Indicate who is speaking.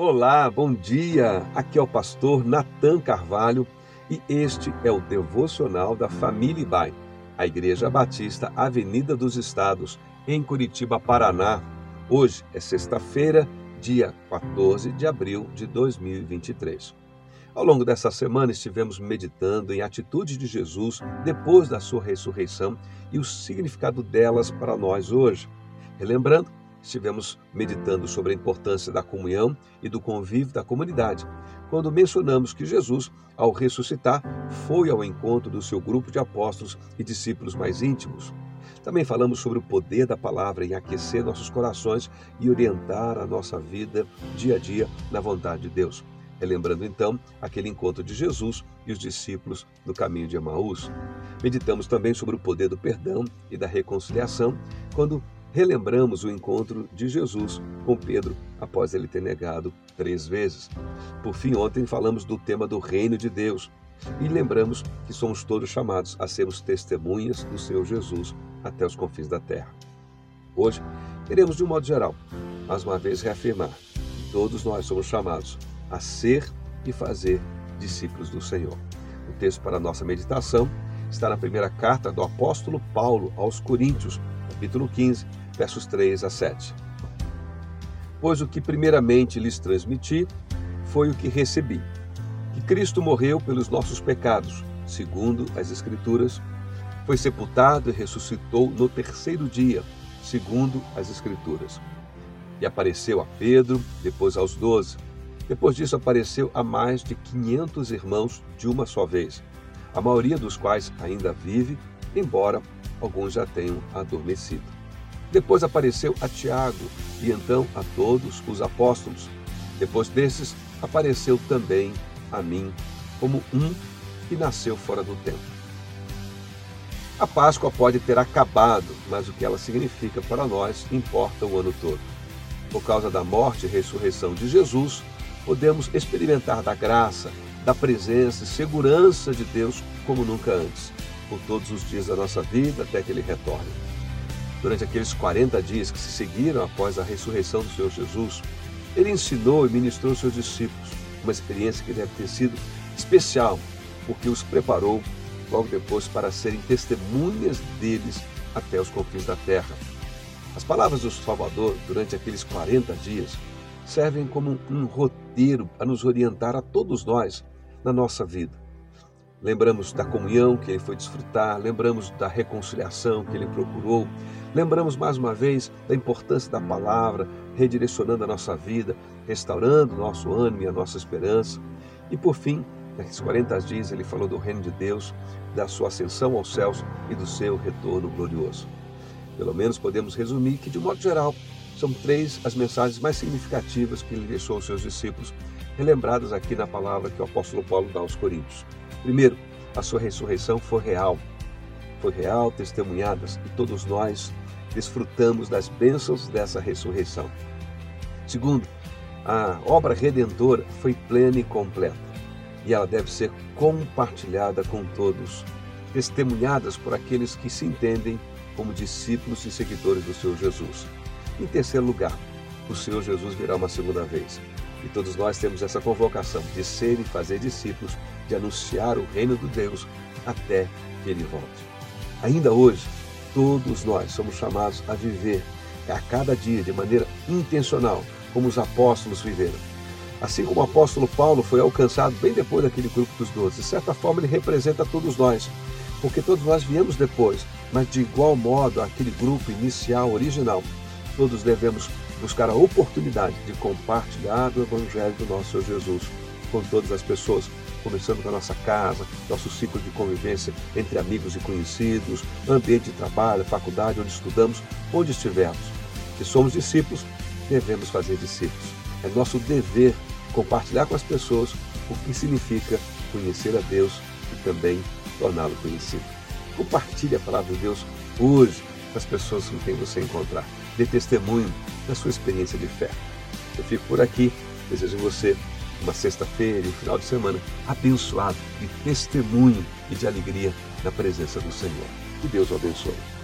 Speaker 1: Olá, bom dia! Aqui é o pastor Nathan Carvalho e este é o devocional da Família Ibai, a Igreja Batista Avenida dos Estados, em Curitiba, Paraná. Hoje é sexta-feira, dia 14 de abril de 2023. Ao longo dessa semana estivemos meditando em atitudes de Jesus depois da sua ressurreição e o significado delas para nós hoje. Relembrando estivemos meditando sobre a importância da comunhão e do convívio da comunidade, quando mencionamos que Jesus, ao ressuscitar, foi ao encontro do seu grupo de apóstolos e discípulos mais íntimos. Também falamos sobre o poder da palavra em aquecer nossos corações e orientar a nossa vida dia a dia na vontade de Deus. Relembrando então aquele encontro de Jesus e os discípulos no caminho de Emaús. Meditamos também sobre o poder do perdão e da reconciliação, quando relembramos o encontro de Jesus com Pedro após ele ter negado três vezes. Por fim, ontem falamos do tema do reino de Deus e lembramos que somos todos chamados a sermos testemunhas do Senhor Jesus até os confins da terra. Hoje, queremos, de um modo geral, mais uma vez reafirmar que todos nós somos chamados a ser e fazer discípulos do Senhor. O texto para a nossa meditação está na primeira carta do apóstolo Paulo aos Coríntios, capítulo 15, versos 3 a 7. Pois o que primeiramente lhes transmiti foi o que recebi: que Cristo morreu pelos nossos pecados, segundo as Escrituras, foi sepultado e ressuscitou no terceiro dia, segundo as Escrituras. E apareceu a Pedro, depois aos doze. Depois disso, apareceu a mais de quinhentos irmãos de uma só vez, a maioria dos quais ainda vive, embora alguns já tenham adormecido. Depois apareceu a Tiago e então a todos os apóstolos. Depois desses, apareceu também a mim, como um que nasceu fora do tempo. A Páscoa pode ter acabado, mas o que ela significa para nós importa o ano todo. Por causa da morte e ressurreição de Jesus, podemos experimentar da graça, da presença e segurança de Deus como nunca antes por todos os dias da nossa vida até que ele retorne. Durante aqueles 40 dias que se seguiram após a ressurreição do Senhor Jesus, ele ensinou e ministrou aos seus discípulos, uma experiência que deve ter sido especial, porque os preparou logo depois para serem testemunhas deles até os confins da terra. As palavras do Salvador durante aqueles 40 dias servem como um roteiro a nos orientar a todos nós na nossa vida Lembramos da comunhão que ele foi desfrutar, lembramos da reconciliação que ele procurou, lembramos mais uma vez da importância da palavra, redirecionando a nossa vida, restaurando o nosso ânimo e a nossa esperança. E por fim, nesses 40 dias, ele falou do reino de Deus, da sua ascensão aos céus e do seu retorno glorioso. Pelo menos podemos resumir que, de modo geral, são três as mensagens mais significativas que ele deixou aos seus discípulos, relembradas aqui na palavra que o apóstolo Paulo dá aos Coríntios. Primeiro, a sua ressurreição foi real. Foi real, testemunhadas, e todos nós desfrutamos das bênçãos dessa ressurreição. Segundo, a obra redentora foi plena e completa, e ela deve ser compartilhada com todos, testemunhadas por aqueles que se entendem como discípulos e seguidores do Senhor Jesus. Em terceiro lugar, o Senhor Jesus virá uma segunda vez. E todos nós temos essa convocação de ser e fazer discípulos, de anunciar o reino de Deus até que ele volte. Ainda hoje, todos nós somos chamados a viver a cada dia de maneira intencional, como os apóstolos viveram. Assim como o apóstolo Paulo foi alcançado bem depois daquele grupo dos doze, de certa forma ele representa todos nós, porque todos nós viemos depois, mas de igual modo aquele grupo inicial, original, todos devemos buscar a oportunidade de compartilhar do Evangelho do nosso Senhor Jesus com todas as pessoas, começando com a nossa casa, nosso ciclo de convivência entre amigos e conhecidos, ambiente de trabalho, faculdade, onde estudamos, onde estivermos. Se somos discípulos, devemos fazer discípulos. É nosso dever compartilhar com as pessoas o que significa conhecer a Deus e também torná-lo conhecido. Compartilhe a palavra de Deus hoje com as pessoas com quem você encontrar. Dê testemunho da sua experiência de fé. Eu fico por aqui. Desejo a você uma sexta-feira e um final de semana abençoado de testemunho e de alegria na presença do Senhor. Que Deus o abençoe.